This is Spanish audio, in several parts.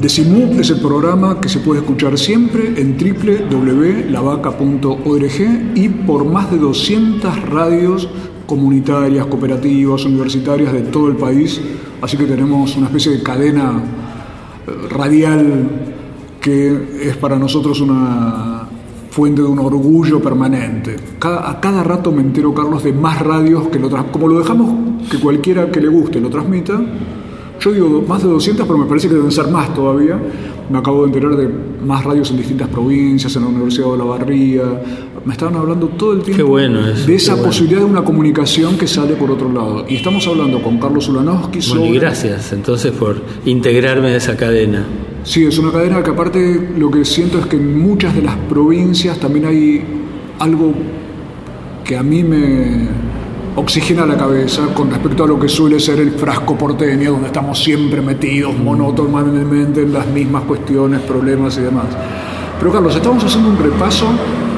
Decimú es el programa que se puede escuchar siempre en www.lavaca.org y por más de 200 radios comunitarias, cooperativas, universitarias de todo el país. Así que tenemos una especie de cadena eh, radial que es para nosotros una fuente de un orgullo permanente. a cada rato me entero, Carlos, de más radios que lo Como lo dejamos que cualquiera que le guste lo transmita, yo digo más de 200, pero me parece que deben ser más todavía. Me acabo de enterar de más radios en distintas provincias, en la Universidad de La Barría. Me estaban hablando todo el tiempo de esa posibilidad de una comunicación que sale por otro lado. Y estamos hablando con Carlos Ulanowski sobre... y gracias entonces por integrarme en esa cadena. Sí, es una cadena que aparte lo que siento es que en muchas de las provincias también hay algo que a mí me, oxigena la cabeza con respecto a lo que suele ser el frasco porteño, donde estamos siempre metidos monótonamente en las mismas cuestiones, problemas y demás. Pero Carlos, estamos haciendo un repaso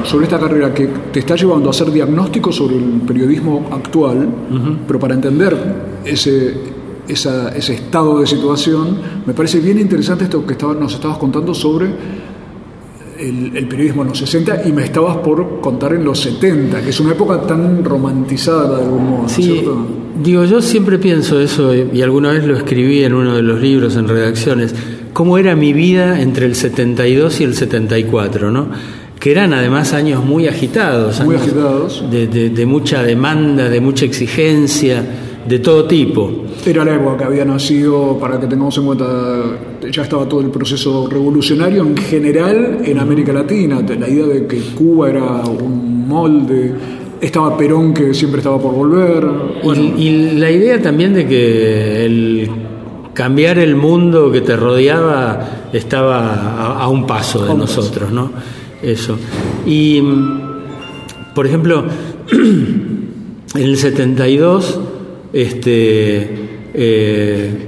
sobre esta carrera que te está llevando a hacer diagnóstico sobre el periodismo actual, pero para entender ese, ese estado de situación, me parece bien interesante esto que nos estabas contando sobre el, periodismo en los 60 y me estabas por contar en los 70, que es una época tan romantizada de algún modo, sí, Digo, yo siempre pienso eso, y alguna vez lo escribí en uno de los libros en redacciones, cómo era mi vida entre el 72 y el 74, ¿no? que eran además años muy agitados, muy agitados. De, de mucha demanda, de mucha exigencia, de todo tipo. Era la época que había nacido, para que tengamos en cuenta, ya estaba todo el proceso revolucionario en general en América Latina, la idea de que Cuba era un molde, estaba Perón que siempre estaba por volver. Y, la idea también de que el cambiar el mundo que te rodeaba estaba a, un paso de nosotros, ¿no? Eso. Y, por ejemplo, en el 72, este eh,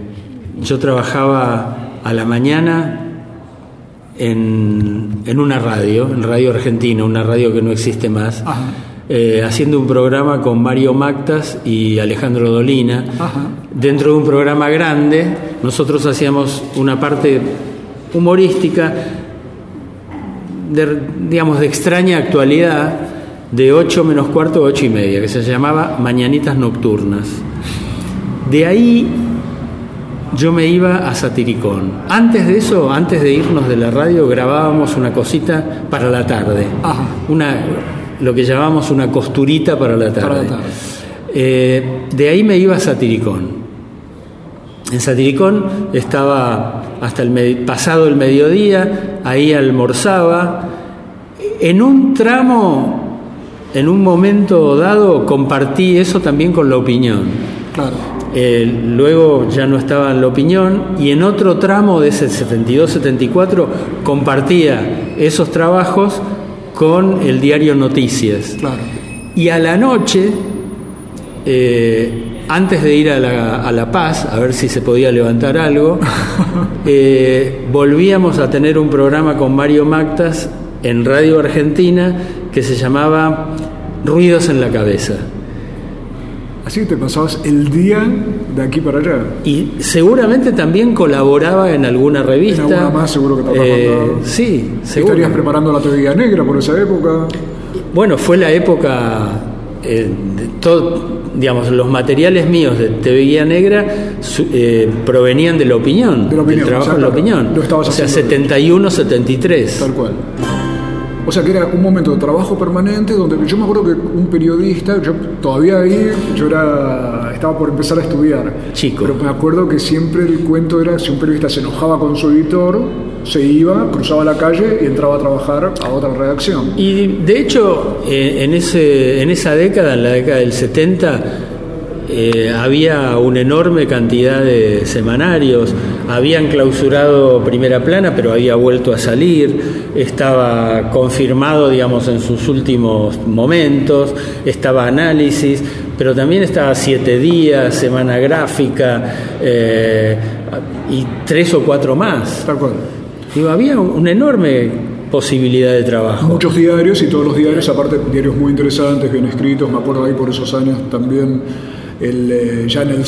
yo trabajaba a la mañana en, una radio, en Radio Argentina, una radio que no existe más, eh, haciendo un programa con Mario Mactas y Alejandro Dolina. Dentro de un programa grande, nosotros hacíamos una parte humorística, de, digamos, de extraña actualidad, de 8 menos cuarto a 8 y media, que se llamaba Mañanitas Nocturnas. De ahí yo me iba a Satiricón. Antes de eso, antes de irnos de la radio, grabábamos una cosita para la tarde. Una, lo que llamamos una costurita para la tarde. Eh, de ahí me iba a Satiricón. En Satiricón estaba hasta el pasado el mediodía, ahí almorzaba. En un tramo, en un momento dado, compartí eso también con la opinión. Claro. Eh, luego ya no estaba en la opinión y en otro tramo de ese 72-74 compartía esos trabajos con el diario Noticias. Y a la noche, eh, antes de ir a la, Paz, a ver si se podía levantar algo, eh, volvíamos a tener un programa con Mario Mactas en Radio Argentina que se llamaba Ruidos en la Cabeza. Así que te pasabas el día de aquí para allá. Y seguramente también colaboraba en alguna revista. En alguna más seguro que trabajaba. Eh, sí, seguro. ¿Estarías preparando la teoría negra por esa época? Bueno, fue la época... Eh, de todo, digamos, los materiales míos de TV Negra eh, provenían de la opinión, de la opinión del trabajo de la opinión. o sea, 71, 73. Tal cual. O sea que era un momento de trabajo permanente donde yo me acuerdo que un periodista, yo todavía ahí, yo era, estaba por empezar a estudiar. Chico. Pero me acuerdo que siempre el cuento era si un periodista se enojaba con su editor, se iba, cruzaba la calle y entraba a trabajar a otra redacción. Y de hecho, eh, en, ese, en esa década, en la década del 70, eh, había una enorme cantidad de semanarios, habían clausurado primera plana, pero había vuelto a salir, estaba confirmado, digamos, en sus últimos momentos, estaba análisis, pero también estaba siete días, semana gráfica eh, y tres o cuatro más. Digo, había un enorme posibilidad de trabajo. Muchos diarios y todos los diarios, aparte diarios muy interesantes, bien escritos, me acuerdo ahí por esos años también, el, eh, ya en el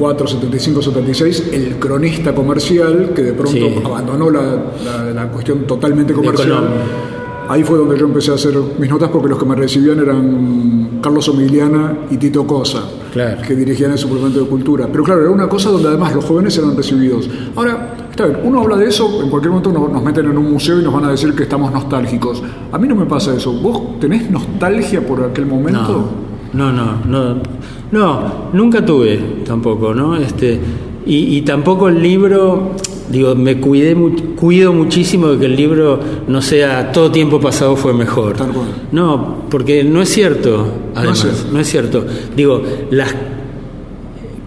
74, 75, 76, el cronista comercial, que de pronto abandonó la, la, cuestión totalmente comercial. Ahí fue donde yo empecé a hacer mis notas porque los que me recibían eran Carlos Omiliana y Tito Cosa, que dirigían el suplemento de cultura. Pero claro, era una cosa donde además los jóvenes eran recibidos. Ahora, está bien, uno habla de eso, en cualquier momento nos, meten en un museo y nos van a decir que estamos nostálgicos. A mí no me pasa eso. ¿Vos tenés nostalgia por aquel momento? No, no, no. No, nunca tuve tampoco, ¿no? Este, y, y tampoco el libro Digo, me cuidé, cuido muchísimo de que el libro no sea todo tiempo pasado fue mejor. No, porque no es cierto, además, no es cierto. Digo, las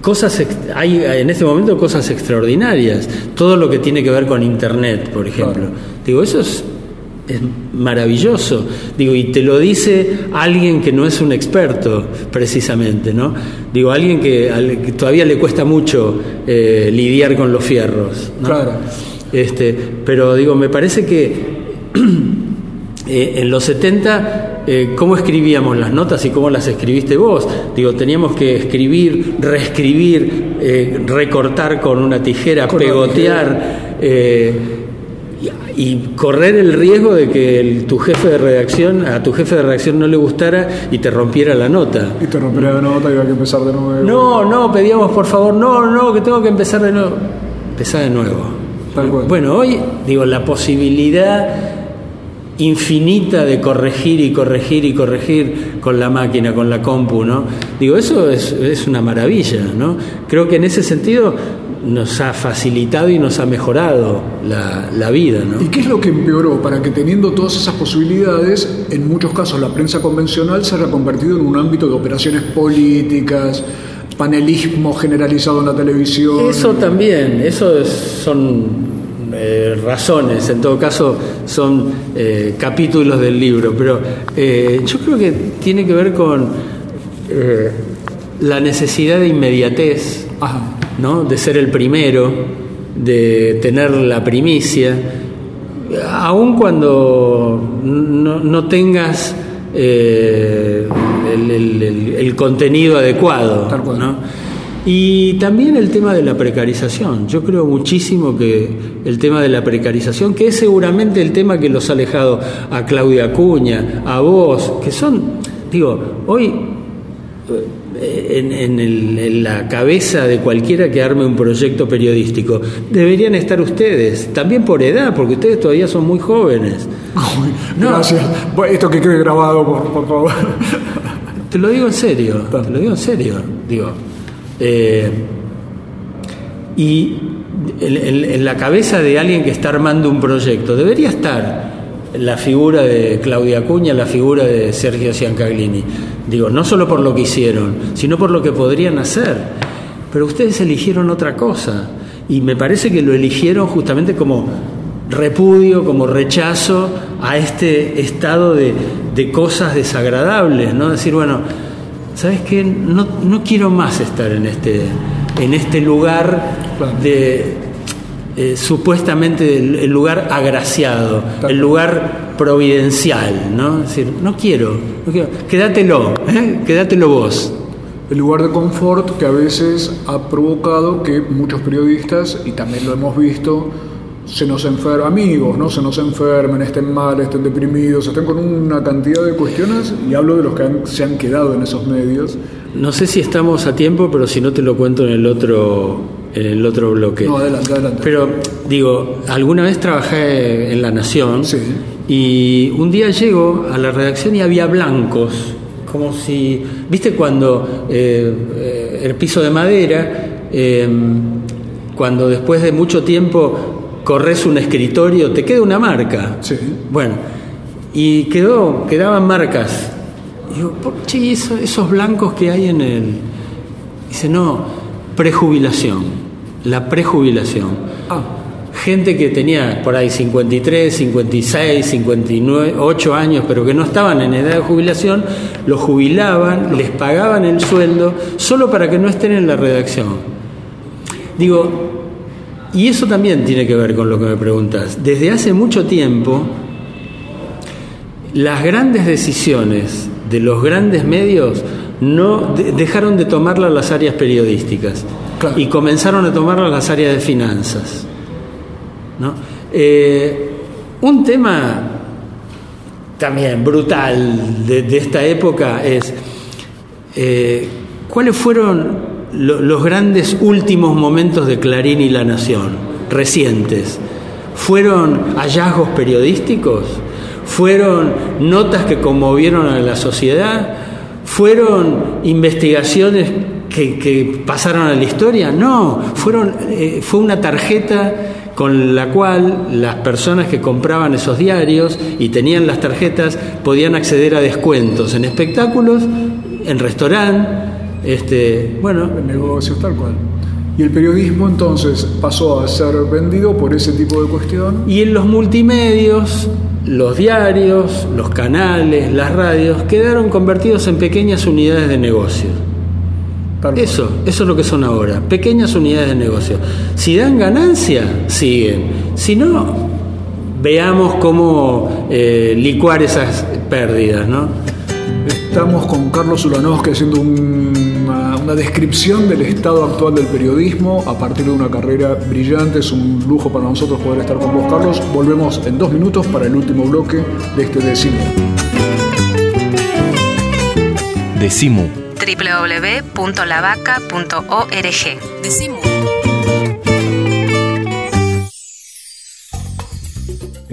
cosas hay en este momento cosas extraordinarias. Todo lo que tiene que ver con internet, por ejemplo. Digo, eso es es maravilloso. Digo, y te lo dice alguien que no es un experto, precisamente, ¿no? Digo, alguien que, todavía le cuesta mucho eh, lidiar con los fierros. Claro. Este, pero digo, me parece que eh, en los 70, eh, ¿cómo escribíamos las notas y cómo las escribiste vos? Digo, teníamos que escribir, reescribir, recortar con una tijera, pegotear y correr el riesgo de que tu jefe de redacción, a tu jefe de redacción no le gustara y te rompiera la nota. Y te rompiera la nota y había que empezar de nuevo. No, no, pedíamos por favor, no, no, que tengo que empezar de nuevo. Empezar de nuevo. Bueno, hoy, digo, la posibilidad infinita de corregir y corregir y corregir con la máquina, con la compu, ¿no? Digo, eso es, es una maravilla, ¿no? Creo que en ese sentido nos ha facilitado y nos ha mejorado la, vida. ¿no? ¿Y qué es lo que empeoró? Para que teniendo todas esas posibilidades, en muchos casos la prensa convencional se haya convertido en un ámbito de operaciones políticas, panelismo generalizado en la televisión. Eso también, eso son eh, razones, en todo caso son eh, capítulos del libro, pero eh, yo creo que tiene que ver con la necesidad de inmediatez. Ajá ¿no? de ser el primero, de tener la primicia, aun cuando no, tengas eh, el, contenido adecuado. Y también el tema de la precarización. Yo creo muchísimo que el tema de la precarización, que es seguramente el tema que los ha alejado a Claudia Acuña, a vos, que son, digo, hoy en, la cabeza de cualquiera que arme un proyecto periodístico. Deberían estar ustedes, también por edad, porque ustedes todavía son muy jóvenes. Gracias. Esto que quede grabado, por, favor. Te lo digo en serio, te lo digo en serio. Digo, eh, y en, la cabeza de alguien que está armando un proyecto debería estar la figura de Claudia Acuña, la figura de Sergio Ciancaglini. Digo, no solo por lo que hicieron, sino por lo que podrían hacer. Pero ustedes eligieron otra cosa. Y me parece que lo eligieron justamente como repudio, como rechazo a este estado de, cosas desagradables, ¿no? Decir, bueno, ¿sabes qué? No, no quiero más estar en este, en este lugar de eh, supuestamente el, lugar agraciado, el lugar providencial, ¿no? Es decir, no quiero, no quiero. quédatelo, ¿eh? quédatelo vos. El lugar de confort que a veces ha provocado que muchos periodistas, y también lo hemos visto, se nos enfermen, amigos, ¿no? Se nos enfermen, estén mal, estén deprimidos, estén con una cantidad de cuestiones, y hablo de los que se han quedado en esos medios. No sé si estamos a tiempo, pero si no te lo cuento en el otro el otro bloque. No, adelante, adelante. Pero digo, alguna vez trabajé en La Nación y un día llego a la redacción y había blancos, como si, viste cuando eh, eh, el piso de madera, em, cuando después de mucho tiempo corres un escritorio, te queda una marca. Sí. Bueno, y quedó, quedaban marcas. Y digo, che, esos blancos que hay en el... Dice, no, prejubilación. La prejubilación. Ah, Gente que tenía por ahí 53, 56, 59, 8 años, pero que no estaban en edad de jubilación, los jubilaban, les pagaban el sueldo solo para que no estén en la redacción. Digo, y eso también tiene que ver con lo que me preguntas. Desde hace mucho tiempo, las grandes decisiones de los grandes medios no de- dejaron de tomarlas las áreas periodísticas Y comenzaron a tomarlas las áreas de finanzas. Eh, un tema también brutal de, esta época es eh, cuáles fueron lo- los grandes últimos momentos de Clarín y La Nación, recientes. ¿Fueron hallazgos periodísticos? ¿Fueron notas que conmovieron a la sociedad? ¿Fueron investigaciones que, que pasaron a la historia? No, fueron, eh, fue una tarjeta con la cual las personas que compraban esos diarios y tenían las tarjetas podían acceder a descuentos en espectáculos, en restaurantes, este, bueno, en negocios tal cual. Y el periodismo entonces pasó a ser vendido por ese tipo de cuestión. Y en los multimedios, los diarios, los canales, las radios quedaron convertidos en pequeñas unidades de negocio. Tal cual. Eso, eso es lo que son ahora, pequeñas unidades de negocio. Si dan ganancia, siguen. Si no, veamos cómo eh, licuar esas pérdidas, ¿no? Estamos con Carlos Ulanowski haciendo un- una, una descripción del estado actual del periodismo a partir de una carrera brillante. Es un lujo para nosotros poder estar con vos, Carlos. Volvemos en dos minutos para el último bloque de este décimo. Decimu. www.lavaca.org. Decimu.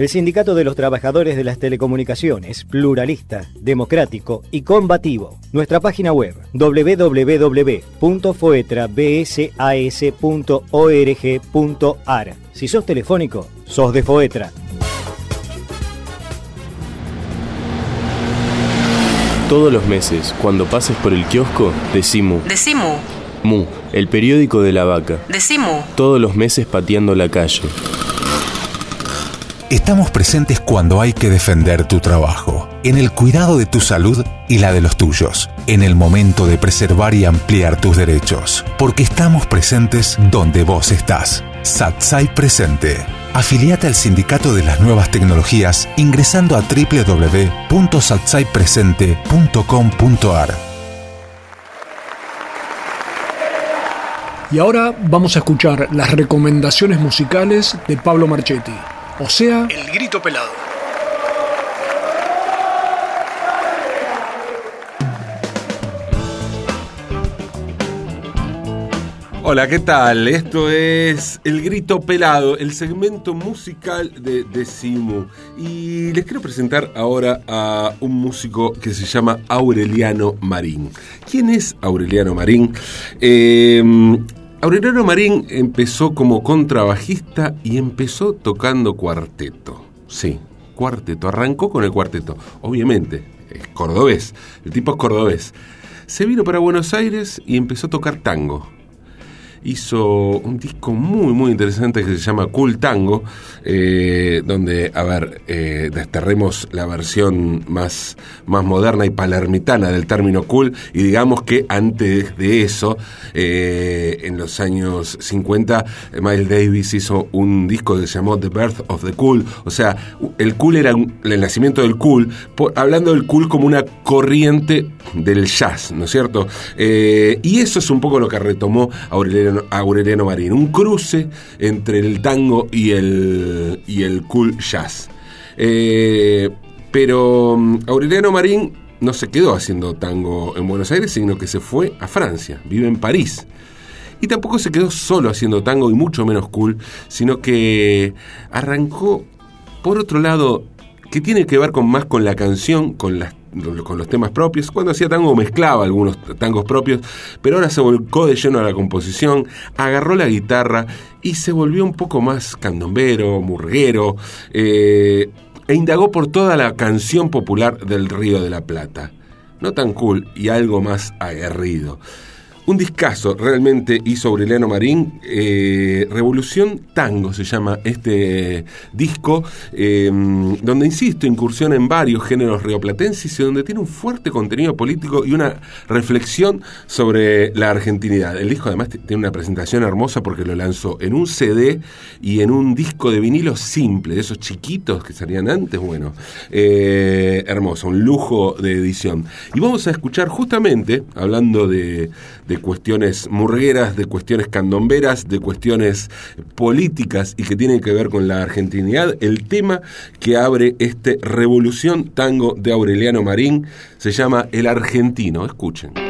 El Sindicato de los Trabajadores de las Telecomunicaciones, pluralista, democrático y combativo. Nuestra página web www.foetrabsas.org.ar. Si sos telefónico, sos de Foetra. Todos los meses, cuando pases por el kiosco, Decimu. Decimu. Mu, el periódico de la vaca. Decimu. Todos los meses pateando la calle. Estamos presentes cuando hay que defender tu trabajo, en el cuidado de tu salud y la de los tuyos, en el momento de preservar y ampliar tus derechos, porque estamos presentes donde vos estás. Satsai Presente. Afiliate al Sindicato de las Nuevas Tecnologías ingresando a www.satsaipresente.com.ar. Y ahora vamos a escuchar las recomendaciones musicales de Pablo Marchetti. O sea, El Grito Pelado. Hola, ¿qué tal? Esto es El Grito Pelado, el segmento musical de Decimu. Y les quiero presentar ahora a un músico que se llama Aureliano Marín. ¿Quién es Aureliano Marín? Eh, Aureliano Marín empezó como contrabajista y empezó tocando cuarteto. Sí, cuarteto. Arrancó con el cuarteto. Obviamente, es cordobés. El tipo es cordobés. Se vino para Buenos Aires y empezó a tocar tango hizo un disco muy muy interesante que se llama Cool Tango, eh, donde, a ver, eh, desterremos la versión más, más moderna y palermitana del término cool y digamos que antes de eso, eh, en los años 50, Miles Davis hizo un disco que se llamó The Birth of the Cool, o sea, el cool era el nacimiento del cool, hablando del cool como una corriente del jazz, ¿no es cierto? Y eso es un poco lo que retomó Aureliano, Marín, un cruce entre el tango y el, y el cool jazz. Eh, pero mm, Aureliano Marín no se quedó haciendo tango en Buenos Aires, sino que se fue a Francia, vive en París. Y tampoco se quedó solo haciendo tango y mucho menos cool, sino que arrancó por otro lado que tiene que ver con más con la canción, con las con los temas propios. Cuando hacía tango mezclaba algunos tangos propios, pero ahora se volcó de lleno a la composición, agarró la guitarra y se volvió un poco más candombero, murguero, eh, e indagó por toda la canción popular del Río de la Plata. No tan cool y algo más aguerrido. Un discazo realmente hizo Aureliano Marín. Eh, Revolución Tango se llama este disco, eh, donde, insisto, incursiona en varios géneros rioplatenses y donde tiene un fuerte contenido político y una reflexión sobre la argentinidad. El disco además tiene una presentación hermosa porque lo lanzó en un CD y en un disco de vinilo simple, de esos chiquitos que salían antes. Bueno, eh, hermoso, un lujo de edición. Y vamos a escuchar justamente, hablando de cuestiones murgueras, de cuestiones candomberas, de cuestiones políticas y que tienen que ver con la argentinidad, el tema que abre este Revolución Tango de Aureliano Marín se llama El Argentino. Escuchen.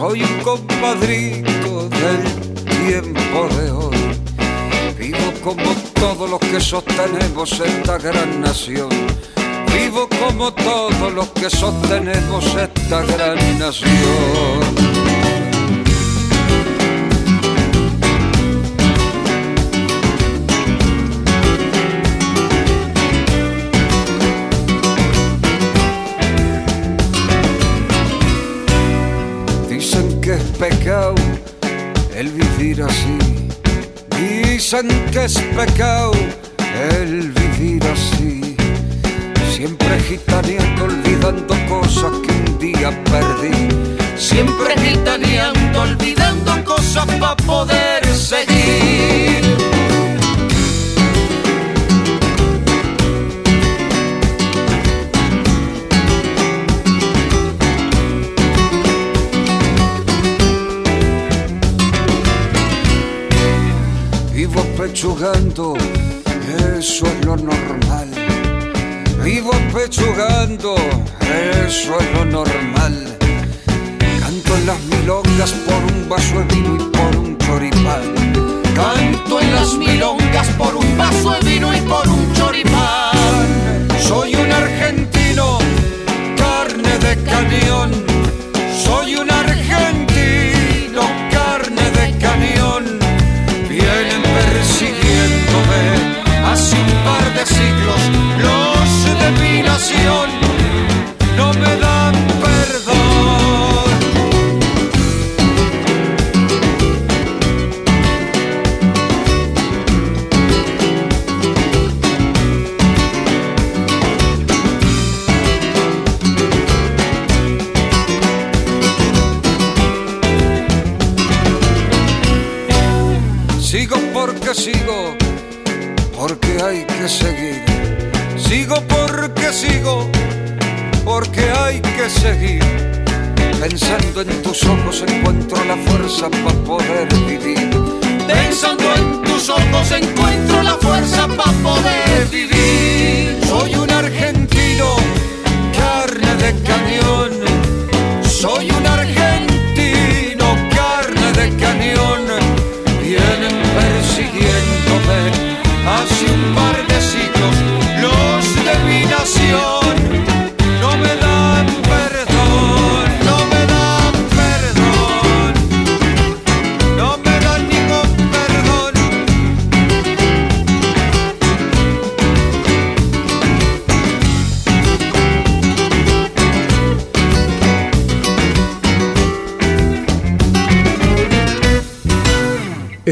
Soy un compadrito del tiempo de hoy. Vivo como todos los que sostenemos esta gran nación. Vivo como todos los que sostenemos esta gran nación. Dicen que es pecado el vivir así. Siempre gitaneando, olvidando cosas que un día perdí. Siempre gitaneando, olvidando cosas para poder seguir. Pechugando, eso es lo normal. Vivo pechugando, eso es lo normal. Canto en las milongas por un vaso de vino y por un choripán. Canto en las milongas por un vaso de vino y por un choripán.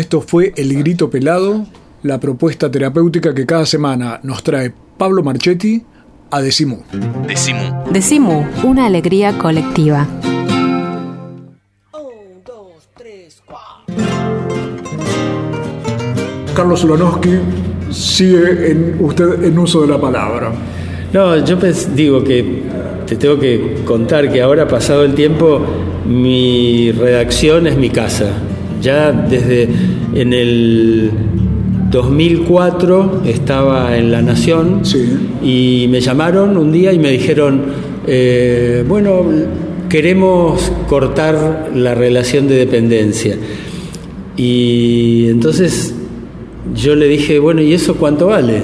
Esto fue El Grito Pelado, la propuesta terapéutica que cada semana nos trae Pablo Marchetti a Decimú. Decimú. Decimu, una alegría colectiva. Carlos Ulanowski sigue en usted en uso de la palabra. No, yo pens- digo que te tengo que contar que ahora, pasado el tiempo, mi redacción es mi casa. Ya desde en el 2004 estaba en La Nación y me llamaron un día y me dijeron, eh, bueno, queremos cortar la relación de dependencia. Y entonces yo le dije, bueno, ¿y eso cuánto vale?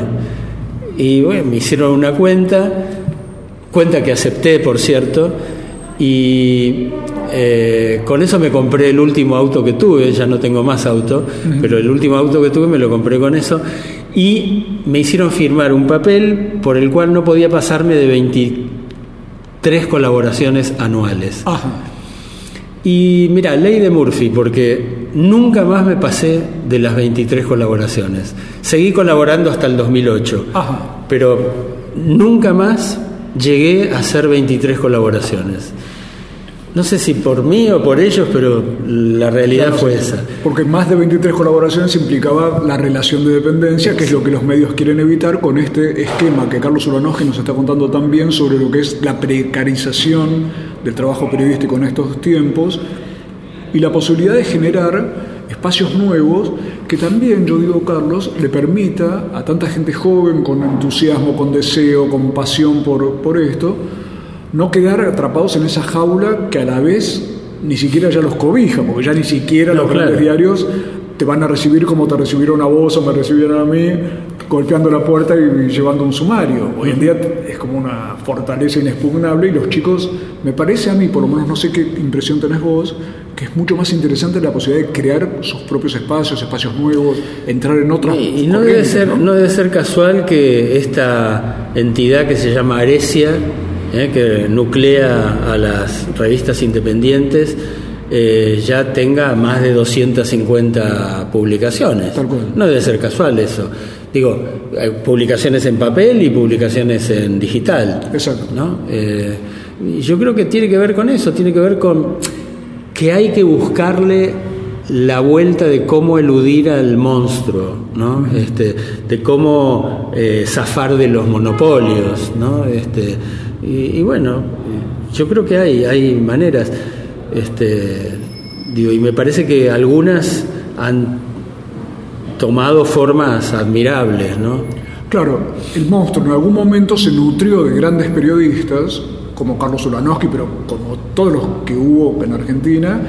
Y bueno, me hicieron una cuenta, cuenta que acepté, por cierto, y eh, con eso me compré el último auto que tuve, ya no tengo más auto, pero el último auto que tuve me lo compré con eso. Y me hicieron firmar un papel por el cual no podía pasarme de 23 colaboraciones anuales. Y mira, ley de Murphy, porque nunca más me pasé de las 23 colaboraciones. Seguí colaborando hasta el 2008, pero nunca más llegué a hacer 23 colaboraciones. No sé si por mí o por ellos, pero la realidad fue esa. Porque más de 23 colaboraciones implicaba la relación de dependencia, que es lo que los medios quieren evitar con este esquema que Carlos Ulanowski nos está contando también sobre lo que es la precarización del trabajo periodístico en estos tiempos y la posibilidad de generar espacios nuevos que también, yo digo Carlos, le permita a tanta gente joven con entusiasmo, con deseo, con pasión por, por esto, no quedar atrapados en esa jaula que a la vez ni siquiera ya los cobija, porque ya ni siquiera los grandes diarios te van a recibir como te recibieron a vos o me recibieron a mí, golpeando la puerta y llevando un sumario. Hoy en día es como una fortaleza inexpugnable y los chicos, me parece a mí, por lo menos no sé qué impresión tenés vos, que es mucho más interesante la posibilidad de crear sus propios espacios, espacios nuevos, entrar en otras... Y, no, debe ser, ¿no? debe ser casual que esta entidad que se llama Aresia, ¿eh? que nuclea a las revistas independientes, eh, ya tenga más de 250 publicaciones. No debe ser casual eso. Digo, publicaciones en papel y publicaciones en digital. Exacto. ¿no? Eh, yo creo que tiene que ver con eso, tiene que ver con que hay que buscarle la vuelta de cómo eludir al monstruo, ¿no? este, de cómo zafar de los monopolios, ¿no? este, y, bueno, yo creo que hay, hay maneras. Este, digo, y me parece que algunas han tomado formas admirables, ¿no? Claro, el monstruo en algún momento se nutrió de grandes periodistas, como Carlos Ulanowski, pero como todos los que hubo en Argentina,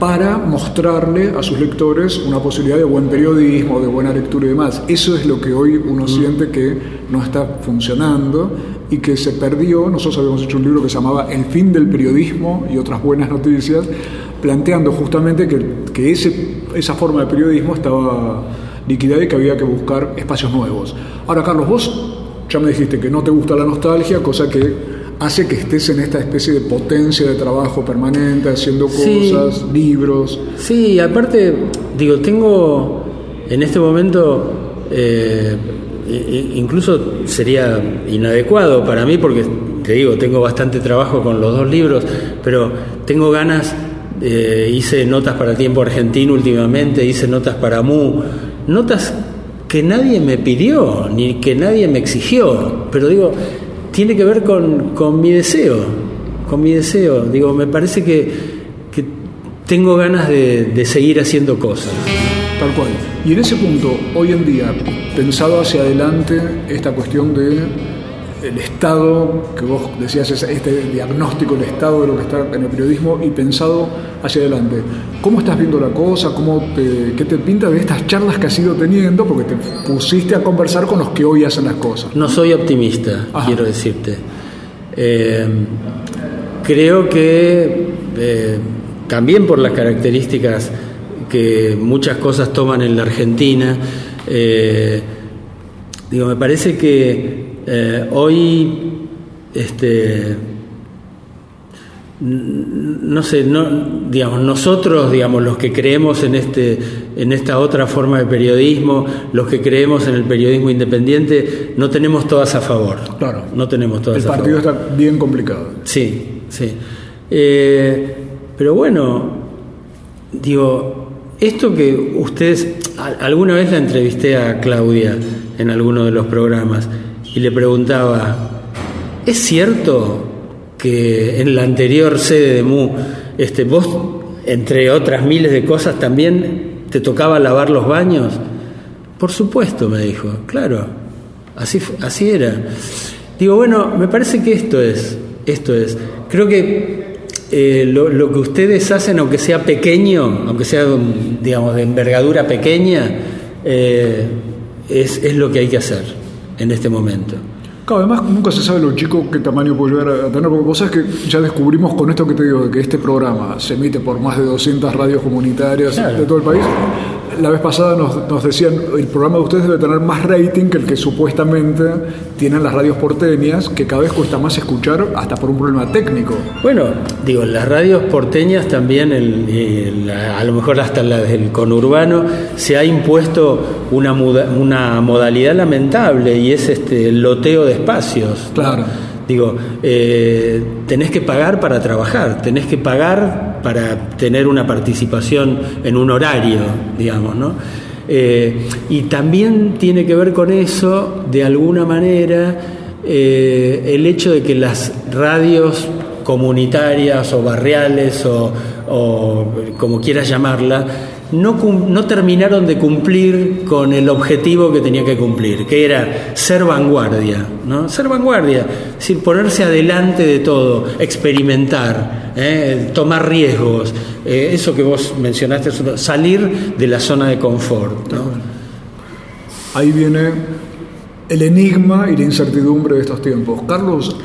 para mostrarle a sus lectores una posibilidad de buen periodismo, de buena lectura y demás. Eso es lo que hoy uno mm. siente que no está funcionando y que se perdió. Nosotros habíamos hecho un libro que se llamaba El fin del periodismo y otras buenas noticias, planteando justamente que, que ese, esa forma de periodismo estaba liquidada y que había que buscar espacios nuevos. Ahora, Carlos, vos ya me dijiste que no te gusta la nostalgia, cosa que hace que estés en esta especie de potencia de trabajo permanente, haciendo cosas, libros. Sí, aparte, digo, tengo en este momento, eh, incluso sería inadecuado para mí, porque te digo, tengo bastante trabajo con los dos libros, pero tengo ganas, eh, hice notas para Tiempo Argentino últimamente, hice notas para MU, notas que nadie me pidió, ni que nadie me exigió, pero digo, tiene que ver con, mi deseo, con mi deseo. Digo, me parece que, tengo ganas de, seguir haciendo cosas. Tal cual. Y en ese punto, hoy en día, pensado hacia adelante esta cuestión de el estado, que vos decías, este diagnóstico, el estado de lo que está en el periodismo y pensado hacia adelante. ¿Cómo estás viendo la cosa? ¿Cómo te, ¿Qué te pinta de estas charlas que has ido teniendo? Porque te pusiste a conversar con los que hoy hacen las cosas. No soy optimista, quiero decirte. Eh, creo que eh, también por las características que muchas cosas toman en la Argentina, eh, digo, me parece que eh, hoy, este, no sé, no, digamos, nosotros, digamos, los que creemos en, este, en esta otra forma de periodismo, los que creemos en el periodismo independiente, no tenemos todas a favor. Claro. No tenemos todas a favor. El partido está bien complicado. Sí, sí. Eh, pero bueno, digo, esto que ustedes, alguna vez la entrevisté a Claudia en alguno de los programas, y le preguntaba, ¿es cierto que en la anterior sede de MU, este, vos, entre otras miles de cosas, también te tocaba lavar los baños? Por supuesto, me dijo, claro, así, así era. Digo, bueno, me parece que esto es, esto es. Creo que eh, lo, que ustedes hacen, aunque sea pequeño, aunque sea, digamos, de envergadura pequeña, eh, es, es lo que hay que hacer en este momento. Claro, además nunca se sabe lo chico qué tamaño puede llegar a tener, porque vos sabés que ya descubrimos con esto que te digo, de que este programa se emite por más de 200 radios comunitarias de todo el país. La vez pasada nos, nos, decían, el programa de ustedes debe tener más rating que el que supuestamente tienen las radios porteñas, que cada vez cuesta más escuchar hasta por un problema técnico. Bueno, digo, las radios porteñas también, el, a lo mejor hasta la del conurbano, se ha impuesto una, una modalidad lamentable y es este el loteo de espacios. Claro. Digo, eh, tenés que pagar para trabajar, tenés que pagar para tener una participación en un horario, digamos, ¿no? Eh, y también tiene que ver con eso, de alguna manera, eh, el hecho de que las radios comunitarias o barriales o, o como quieras llamarla, no, no, terminaron de cumplir con el objetivo que tenía que cumplir, que era ser vanguardia, ¿no? Ser vanguardia, es decir, ponerse adelante de todo, experimentar, ¿eh? tomar riesgos, eh, eso que vos mencionaste, salir de la zona de confort. Ahí viene el enigma y la incertidumbre de estos tiempos. Carlos,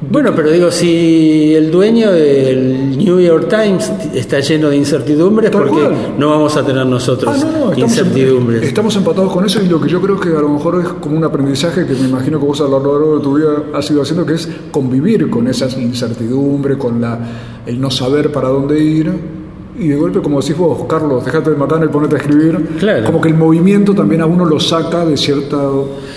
bueno, pero digo, si el dueño del New York Times está lleno de incertidumbres, ¿por qué no vamos a tener nosotros ah, incertidumbres? estamos empatados con eso y lo que yo creo que a lo mejor es como un aprendizaje que me imagino que vos a lo largo de tu vida has ido haciendo, que es convivir con esas incertidumbres, con la, el no saber para dónde ir y de golpe, como decís vos, Carlos, déjate de matar y ponete a escribir, como que el movimiento también a uno lo saca de cierta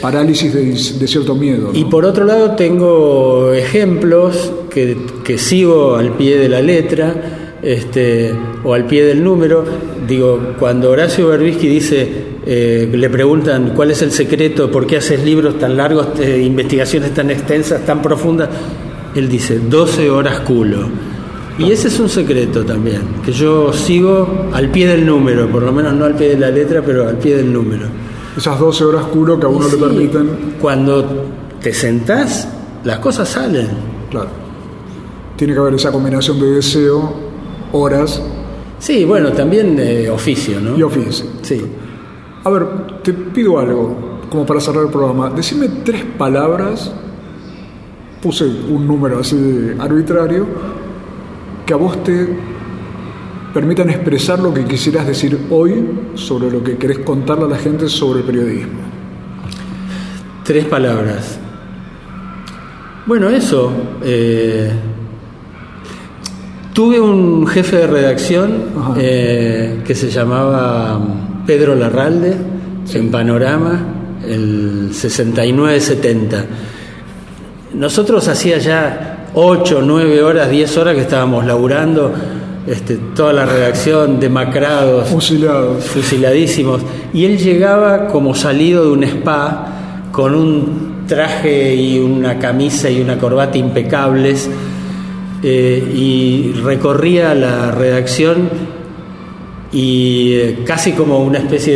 parálisis, de, cierto miedo. Y por otro lado tengo ejemplos que, que, sigo al pie de la letra este, o al pie del número. Digo, cuando Horacio Berbisky dice, eh, le preguntan cuál es el secreto, por qué haces libros tan largos, eh, investigaciones tan extensas, tan profundas, él dice, 12 horas culo. Y ese es un secreto también, que yo sigo al pie del número, por lo menos no al pie de la letra, pero al pie del número. Esas 12 horas culo que a uno le permiten. Cuando te sentás, las cosas salen. Claro. Tiene que haber esa combinación de deseo, horas. Sí, bueno, también eh, oficio, ¿no? Y oficio. Sí. A ver, te pido algo, como para cerrar el programa. Decime tres palabras, puse un número así arbitrario, que a vos te permitan expresar lo que quisieras decir hoy sobre lo que querés contarle a la gente sobre el periodismo. Tres palabras. Bueno, eso. Eh, tuve un jefe de redacción eh, que se llamaba Pedro Larralde, en Panorama, el 69-70. Nosotros hacía ya 8, 9 horas, 10 horas que estábamos laburando, este, toda la redacción demacrados, fusilados, fusiladísimos, y él llegaba como salido de un spa con un traje y una camisa y una corbata impecables eh, y recorría la redacción y eh, casi como una especie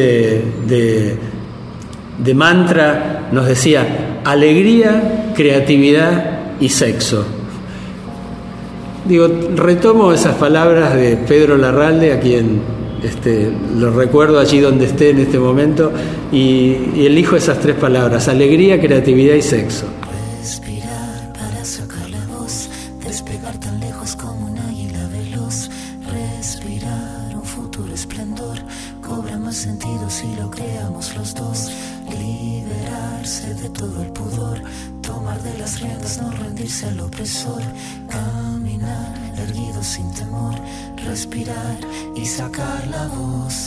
de, de mantra nos decía alegría, creatividad y sexo. Digo, retomo esas palabras de Pedro Larralde, a quien este, lo recuerdo allí donde esté en este momento, y, y elijo esas tres palabras, alegría, creatividad y sexo. Sacar la voz.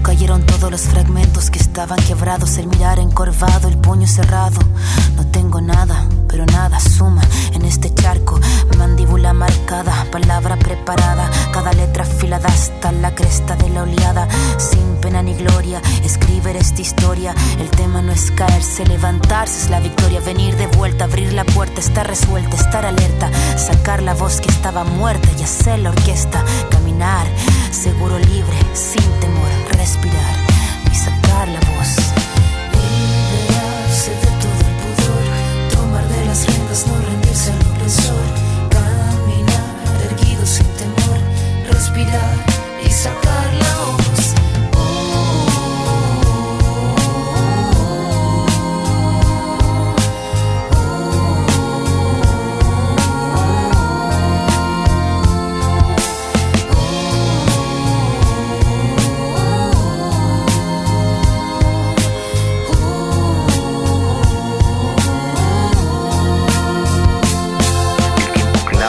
cayeron todos los fragmentos que estaban quebrados, el mirar encorvado, el puño cerrado. No tengo nada, caerse, levantarse es la victoria. Venir de vuelta, abrir la puerta, estar resuelta, estar alerta, sacar la voz que estaba muerta y hacer la orquesta. Caminar, seguro libre, sin temor, respirar y sacar la voz.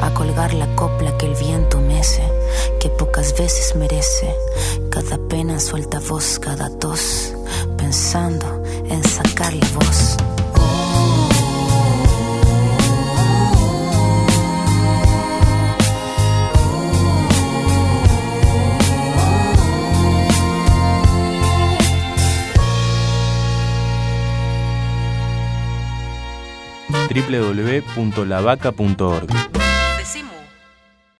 A colgar la copla que el viento mece, que pocas veces merece. Cada pena suelta voz, cada tos, pensando en sacar la voz. www.lavaca.org